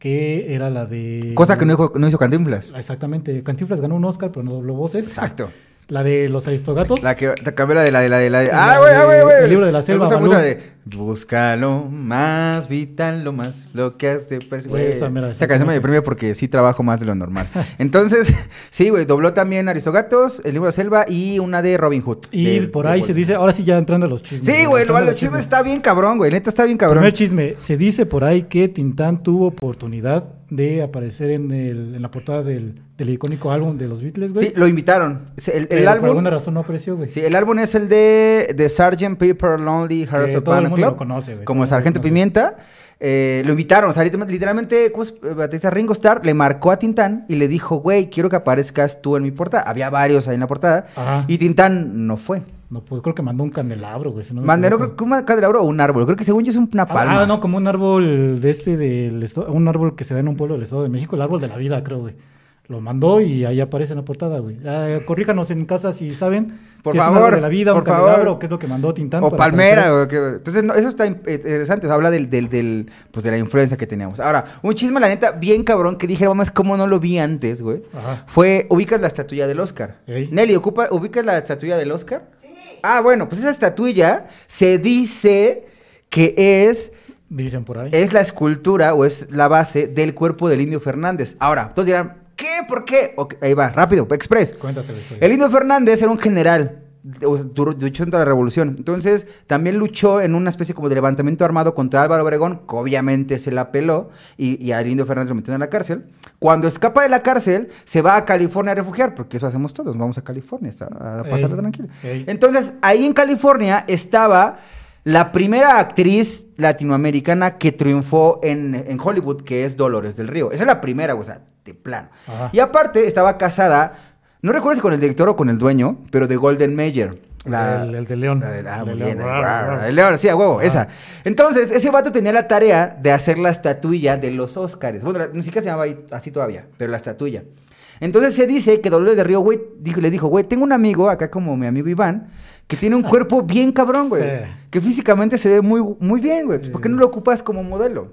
que era la de... Cosa que no hizo, no hizo Cantinflas. Exactamente, Cantinflas ganó un Oscar, pero no dobló voces. Exacto. La de los Aristogatos. La que te cambié la de la de la de la de. Ah, güey, ah, güey, güey. el libro de la Me selva, gusta de Búscalo más vital, lo más lo que hace. Pues, güey. Esa mera, Esa canción me deprime porque sí trabajo más de lo normal. Entonces, sí, güey, dobló también Aristogatos, el libro de selva y una de Robin Hood. y por de ahí se dice, ahora sí ya entrando a los chismes. Sí, güey, lo, a los chismes está bien cabrón, güey. Neta está bien cabrón. Primer chisme, se dice por ahí que Tintán tuvo oportunidad de aparecer en, el, en la portada del, del icónico álbum de los Beatles, güey. Sí, lo invitaron. El, el pero Por álbum. alguna razón no apareció, güey. Sí, el álbum es el de, de Sgt. Pepper Lonely Hearts of todo el Panic mundo Club. lo conoce, güey, Como Sargento lo. Pimienta. Eh, lo invitaron, o sea, literal- literalmente, ¿cómo es? Eh, Ringo Starr le marcó a Tintán y le dijo, güey, quiero que aparezcas tú en mi portada. Había varios ahí en la portada. Ajá. Y Tintán no fue. No, pues creo que mandó un candelabro, güey. si no equivoco. creo que un candelabro o un árbol. Creo que según yo es una palma. Ah, no, como un árbol de este, del un árbol que se da en un pueblo del Estado de México, el árbol de la vida, creo, güey. Lo mandó y ahí aparece en la portada, güey. Ah, corríjanos en casa si saben Por si es un favor, de la vida, por un favor. o qué es lo que mandó Tintán. O palmera, o que- entonces no, eso está eh, interesante, o sea, habla del, del, del, pues de la influencia que teníamos. Ahora, un chisme, la neta, bien cabrón, que dije, vamos, ¿cómo no lo vi antes, güey? Ajá. Fue, ubicas la estatuilla del Oscar. Nelly, ¿ocupa, ¿ubicas la estatuilla del Oscar? Ah, bueno, pues esa estatuilla se dice que es, Dicen por ahí. es la escultura o es la base del cuerpo del Indio Fernández. Ahora, todos dirán, ¿qué? ¿Por qué? Ok, ahí va, rápido, express. Cuéntate la historia. El Indio Fernández era un general. Luchó contra la revolución. Entonces, también luchó en una especie como de levantamiento armado contra Álvaro Obregón, que obviamente se la peló, y, y al Indio Fernández lo metieron en la cárcel. Cuando escapa de la cárcel, se va a California a refugiar, porque eso hacemos todos, vamos a California a, a pasarla ey. Entonces, ahí en California estaba la primera actriz latinoamericana que triunfó en, en Hollywood, que es Dolores del Río. Esa es la primera, o sea, de plano. Ajá. Y aparte estaba casada, no recuerdo si con el director o con el dueño, pero de Golden Mayer. El- el de León. ah, El de muy León. bien, el- León, sí, a huevo, Ajá. esa. Entonces, ese vato tenía la tarea de hacer la estatuilla de los Óscares. Bueno, la- ni siquiera se llamaba así todavía, pero la estatuilla. Entonces se dice que Dolores de Río, güey, dijo, le dijo, güey, tengo un amigo, acá como mi amigo Iván, que tiene un cuerpo bien cabrón, güey. Sí. Que físicamente se ve muy, muy bien, güey. ¿Por qué no lo ocupas como modelo?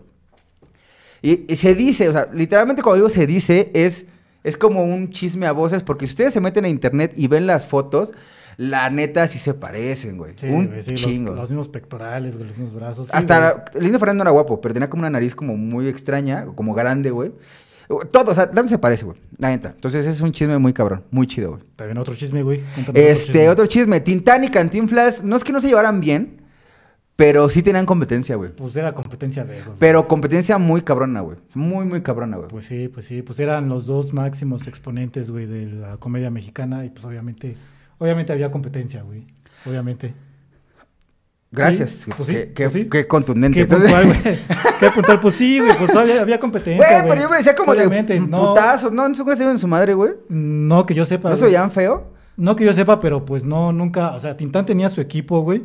Y, y se dice, o sea, literalmente cuando digo se dice, es, es como un chisme a voces, porque si ustedes se meten a internet y ven las fotos, la neta sí se parecen, güey. Sí, un güey, sí, los- chingo. Los, mismos pectorales, güey, los mismos brazos. sí, Hasta Lindo Fernando no era guapo, pero tenía como una nariz como muy extraña, como grande, güey. Todo, o sea, también se parece, güey. La neta. Entonces, ese es un chisme muy cabrón. Muy chido, güey. También otro chisme, güey. Cuéntame Este, otro chisme. Tintán y Cantinflas, no es que no se llevaran bien, pero sí tenían competencia, güey. Pues era competencia de ellos. Pero competencia muy cabrona, güey. Muy, muy cabrona, güey. Pues sí, pues sí. Pues eran los dos máximos exponentes, güey, de la comedia mexicana. Y pues obviamente, obviamente había competencia, güey. Obviamente. Gracias. Sí, pues sí, qué, qué- pues sí. qué contundente. Qué Entonces- puntual, güey. Qué puntual. Pues sí, güey. Pues había, había competencia, Güey, pero yo me decía como Obviamente, de no, putazos. No, no se en su madre, güey. No que yo sepa. ¿No se veían feo? No que yo sepa, pero pues no, nunca. O sea, Tintán tenía su equipo, güey.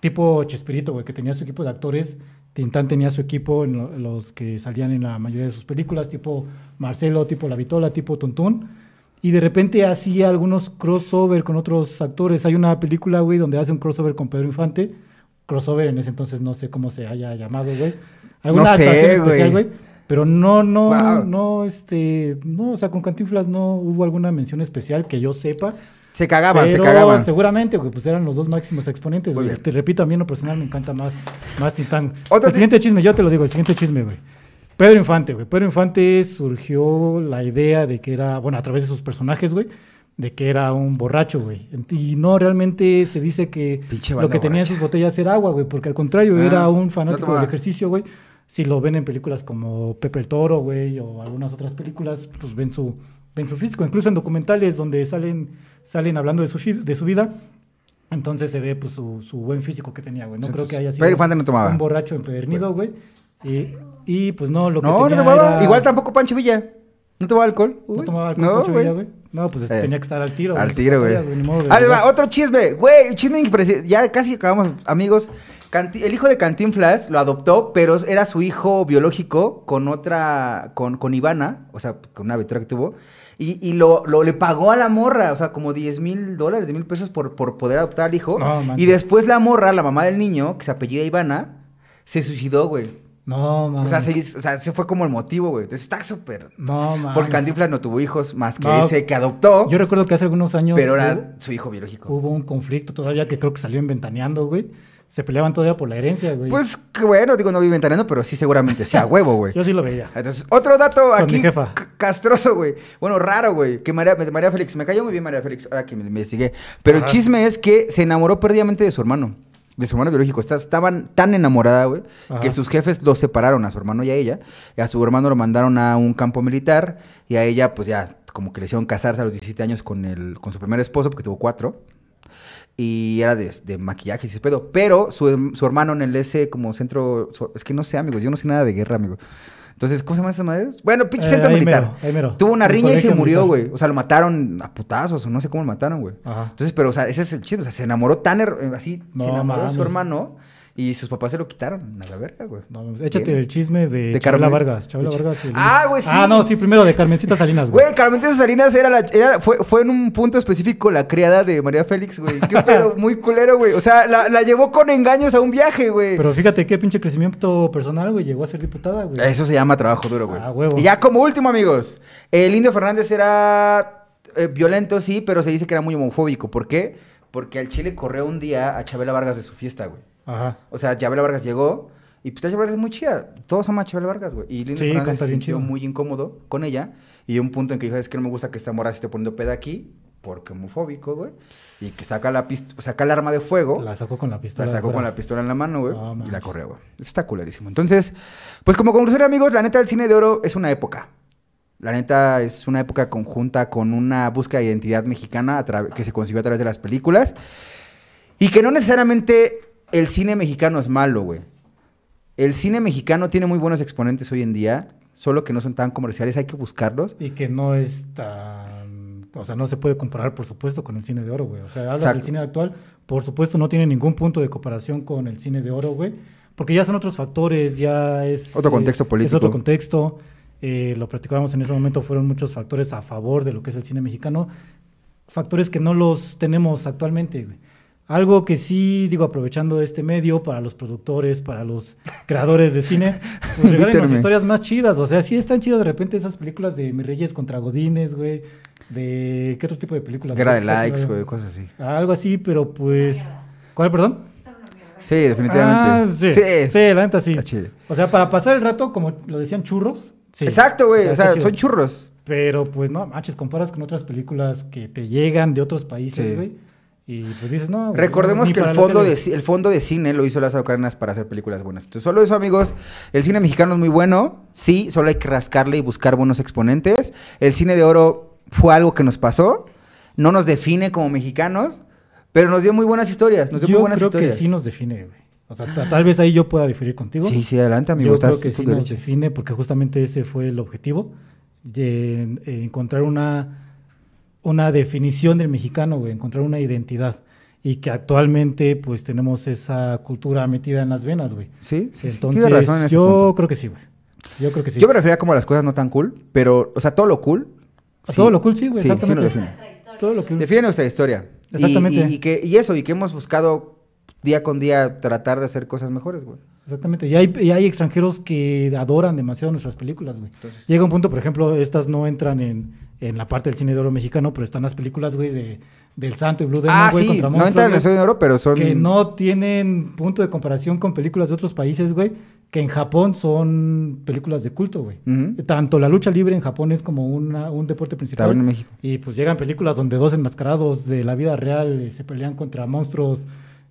Tipo Chespirito, güey, que tenía su equipo de actores. Tintán tenía su equipo en lo- los que salían en la mayoría de sus películas, tipo Marcelo, tipo La Vitola, tipo Tuntún. Y de repente hacía algunos crossover con otros actores. Hay una película, güey, donde hace un crossover con Pedro Infante. Crossover en ese entonces no sé cómo se haya llamado, güey. Alguna No sé, actuación especial, güey. Pero no, no, Wow. no, este, no, o sea, con Cantinflas no hubo alguna mención especial que yo sepa. Se cagaban, se Pero cagaban. seguramente, güey, pues eran los dos máximos exponentes, güey. Te repito, a mí en lo personal me encanta más, más Tintán. El siguiente chisme, yo te lo digo, el siguiente chisme, güey. Pedro Infante, güey. Pedro Infante surgió la idea de que era, bueno, a través de sus personajes, güey, de que era un borracho, güey. Y no realmente se dice que Pinche lo que tenía en sus botellas era agua, güey, porque al contrario, Ah, era un no fanático del ejercicio, güey. Si lo ven en películas como Pepe el Toro, güey, o algunas otras películas, pues ven su, ven su físico. Incluso en documentales donde salen, salen hablando de su, de su vida, entonces se ve pues su, su buen físico que tenía, güey. No creo que haya sido Pedro Infante no tomaba. un borracho empedernido, güey. Y, y, pues no, lo que No, no tenía tomaba. era- Igual tampoco Pancho Villa. ¿No tomaba alcohol? No tomaba alcohol, No, Pancho. Villa, güey. No, pues Eh, tenía que estar al tiro. Al tiro, güey. va, otro chisme. Güey, chisme impresionante. Ya casi acabamos, amigos. Canti- el hijo de Cantinflas lo adoptó, pero era su hijo biológico con otra, con, con Ivana, o sea, con una aventura que tuvo. Y, y lo, lo- le pagó a la morra, o sea, como 10 mil dólares, 10 mil pesos por, por poder adoptar al hijo. No, y después la morra, la mamá del niño, que se apellida Ivana, se suicidó, güey. No, O mames. sea, se, o sea, ese fue como el motivo, güey. Entonces está súper... No, mames. Porque Cantinflas no tuvo hijos más que No. ese que adoptó, Yo recuerdo que hace algunos años pero hubo, era su hijo biológico. hubo un conflicto todavía que creo que salió en Ventaneando, güey. Se peleaban todavía por la herencia, güey. Pues que bueno, digo, no vi ventaneando, pero sí seguramente sea huevo, güey. Yo sí lo veía. Entonces, otro dato Con aquí mi jefa. castroso, güey. Bueno, raro, güey. Que María, María Félix, me cayó muy bien María Félix, ahora que me investigué. Pero el chisme es que se enamoró perdidamente de su hermano. De su hermano biológico. Estaban tan enamorada, güey, que sus jefes los separaron a su hermano y a ella. Y a su hermano lo mandaron a un campo militar. Y a ella, pues ya, como que le hicieron casarse a los 17 años con, el, con su primer esposo, porque tuvo cuatro. Y era de, de maquillaje y ese pedo. Pero su, su hermano en el ese como centro... es que no sé, amigos. Yo no sé nada de guerra, amigos. Entonces, ¿cómo se llaman esas madres? Bueno, pinche Eh, centro ahí militar. mero, ahí mero. Tuvo una El riña y se murió, güey. O sea, lo mataron a putazos o no sé cómo lo mataron, güey. Entonces, pero, o sea, ese es el chisme. O sea, se enamoró tan eh, así, No se enamoró de su hermano y sus papás se lo quitaron a la verga, güey. No, échate el chisme de, De Chabela Carmen- Vargas. Chabela Vargas. el- Ah, güey, sí. Ah, no, sí, primero de Carmencita Salinas, güey. Güey, Carmelita Salinas era la, era, fue, fue en un punto específico la criada de María Félix, güey. Qué pedo, muy culero, güey. O sea, la, la llevó con engaños a un viaje, güey. Pero fíjate qué pinche crecimiento personal, güey. Llegó a ser diputada, güey. Eso se llama trabajo duro, güey. Ah, huevo. Y ya como último, amigos. El Indio Fernández era eh, violento, sí, pero se dice que era muy homofóbico. ¿Por qué? Porque al Chile corrió un día a Chabela Vargas de su fiesta, güey. Ajá. O sea, Chabela Vargas llegó y pues Chabela Vargas es muy chida. Todos aman a Chabela Vargas, güey. Y el Indio Sí, Fernández se sintió chido. muy incómodo con ella. Y un punto en que dijo, es que no me gusta que esta morra se esté poniendo peda aquí. Porque homofóbico, güey. Y que saca la pist- saca el arma de fuego. La sacó con la pistola. La sacó con la pistola en la mano, güey. Y la corrió, güey. Eso está culerísimo. Entonces, pues como conclusión, amigos, la neta del cine de oro es una época. La neta es una época conjunta con una búsqueda de identidad mexicana a que se consiguió a través de las películas. Y que no necesariamente el cine mexicano es malo, güey. El cine mexicano tiene muy buenos exponentes hoy en día, solo que no son tan comerciales, hay que buscarlos. Y que no es tan. O sea, no se puede comparar, por supuesto, con el cine de oro, güey. O sea, hablas Exacto. del cine actual, por supuesto, no tiene ningún punto de comparación con el cine de oro, güey. Porque ya son otros factores, ya es. Otro contexto Es político. otro contexto. eh, lo platicábamos en ese momento, fueron muchos factores a favor de lo que es el cine mexicano. Factores que no los tenemos actualmente, güey. Algo que sí, digo, aprovechando este medio para los productores, para los creadores de cine, pues regálenos historias más chidas. O sea, sí están chidas de repente esas películas de Mis Reyes contra Godines, güey. De qué otro tipo de películas. Guerra de likes, güey, cosas así. Algo así, pero pues. ¿Cuál, perdón? Sí, definitivamente. Ah, sí, sí, la neta sí. Está chido. O sea, para pasar el rato, como lo decían churros, Sí. Exacto, güey. sea, O sea, son churros. Pero pues no, manches, comparas con otras películas que te llegan de otros Sí. países, güey. Y pues dices, no. güey, Recordemos que el fondo, de, el fondo de cine lo hizo Lázaro Cárdenas para hacer películas buenas. Entonces, solo eso, amigos. El cine mexicano es muy bueno. Sí, solo hay que rascarle y buscar buenos exponentes. El cine de oro fue algo que nos pasó. No nos define como mexicanos, pero nos dio muy buenas historias. Nos dio Yo muy buenas creo historias. que sí nos define, güey. O sea, ta- tal vez ahí yo pueda diferir contigo. Sí, sí, adelante, amigo. Yo creo que sí tu nos derecho. define porque justamente ese fue el objetivo de encontrar una, una definición del mexicano, güey, encontrar una identidad. Y que actualmente pues tenemos esa cultura metida en las venas, güey. Sí, sí, sí, Entonces, tienes razón en ese yo punto. creo que sí, güey. Yo creo que sí. Yo me refería como a las cosas no tan cool, pero, o sea, todo lo cool. A todo lo cool, sí, güey, Sí, sí exactamente. Nuestra historia. Todo lo que Define nuestra historia. Y- Exactamente. Y, y que, y eso, y que hemos buscado día con día tratar de hacer cosas mejores, güey. Exactamente. Y hay, y hay extranjeros que adoran demasiado nuestras películas, güey. Entonces- Llega un punto, por ejemplo, estas no entran en, en la parte del cine de oro mexicano, pero están las películas, güey, de, del Santo y Blue Demon, Ah, güey, sí, contra no monstruos, entran en el estudio de oro, pero son... Que no tienen punto de comparación con películas de otros países, güey, que en Japón son películas de culto, güey. Tanto la lucha libre en Japón es como una- un deporte principal. También en México. Y pues llegan películas donde dos enmascarados de la vida real eh, se pelean contra monstruos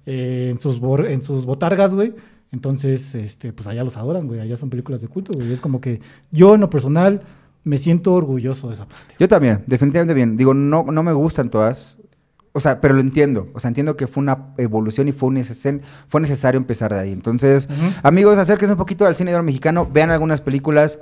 eh, en, sus en sus botargas, güey. Entonces, este, pues allá los adoran, güey. Allá son películas de culto, güey. Es como que yo, en lo personal, me siento orgulloso de esa parte. Yo también, definitivamente bien. Digo, no, no me gustan todas. O sea, pero lo entiendo. O sea, entiendo que fue una evolución y fue, un fue necesario empezar de ahí. Entonces, amigos, acérquense un poquito al cine de oro mexicano, vean algunas películas.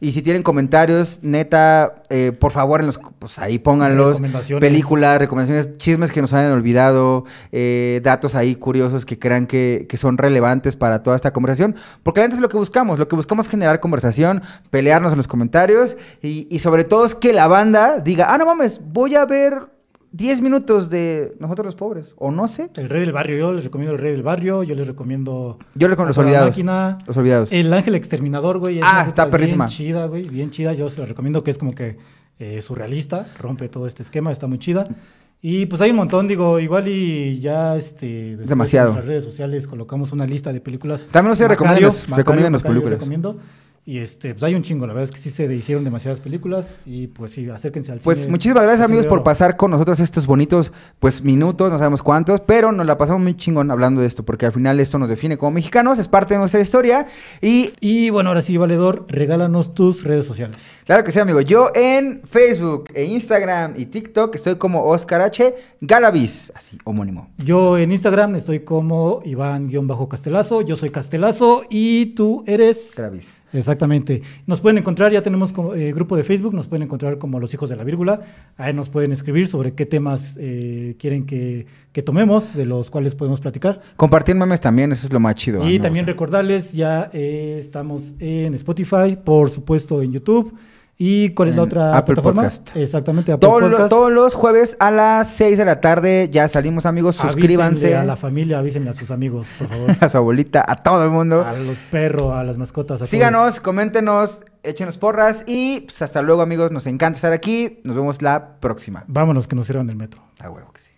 Y si tienen comentarios, neta, eh, por favor, en los, pues ahí pónganlos. Recomendaciones. Películas, recomendaciones, chismes que nos hayan olvidado, eh, datos ahí curiosos que crean que, que son relevantes para toda esta conversación. Porque la neta es lo que buscamos. Lo que buscamos es generar conversación, pelearnos en los comentarios y, y sobre todo es que la banda diga, ah, no mames, voy a ver 10 minutos de Nosotros los Pobres. O no sé. El Rey del Barrio, yo les recomiendo El Rey del Barrio, yo les recomiendo... Yo le con los olvidados. Máquina. Los olvidados. El Ángel Exterminador, güey. es Ah, una está perrísima. Bien chida, güey. Bien chida. Yo se la recomiendo que es como que eh, surrealista. Rompe todo este esquema. Está muy chida. Y pues hay un montón, digo, igual y ya este... Demasiado. En nuestras redes sociales colocamos una lista de películas. También Macario, recomiéndenos- Macario, recomiéndenos Macario, películas. recomiendo. Y este, pues hay un chingo, la verdad es que sí se hicieron demasiadas películas y pues sí, acérquense al Pues cine- muchísimas gracias amigos por pasar con nosotros estos bonitos pues minutos, no sabemos cuántos, pero nos la pasamos muy chingón hablando de esto, porque al final esto nos define como mexicanos, es parte de nuestra historia y Y bueno, ahora sí, Valedor, regálanos tus redes sociales. claro que sí amigo, yo en Facebook e Instagram y TikTok estoy como Oscar H. Galavis, así homónimo. Yo en Instagram estoy como Iván-Castelazo, yo soy Castelazo y tú eres... Galavis. Exactamente. Nos pueden encontrar, ya tenemos eh, grupo de Facebook, nos pueden encontrar como Los Hijos de la Vírgula. Ahí nos pueden escribir sobre qué temas eh, quieren que, que tomemos, de los cuales podemos platicar. Compartir memes también, eso es lo más chido. y me también recordarles, ya eh, estamos en Spotify, por supuesto en YouTube. ¿Y cuál es la otra Apple plataforma? Podcast. Exactamente, Apple Todo lo- Podcast. todos los jueves a las 6 de la tarde ya salimos amigos, suscríbanse Avísenle a la familia, avísenle a sus amigos, por favor. a su abuelita, a todo el mundo. a los perros, a las mascotas. A Síganos, coméntenos, échenos porras y pues hasta luego amigos, nos encanta estar aquí, nos vemos la próxima. todos. Vámonos, que nos sirvan el metro. A huevo que sí.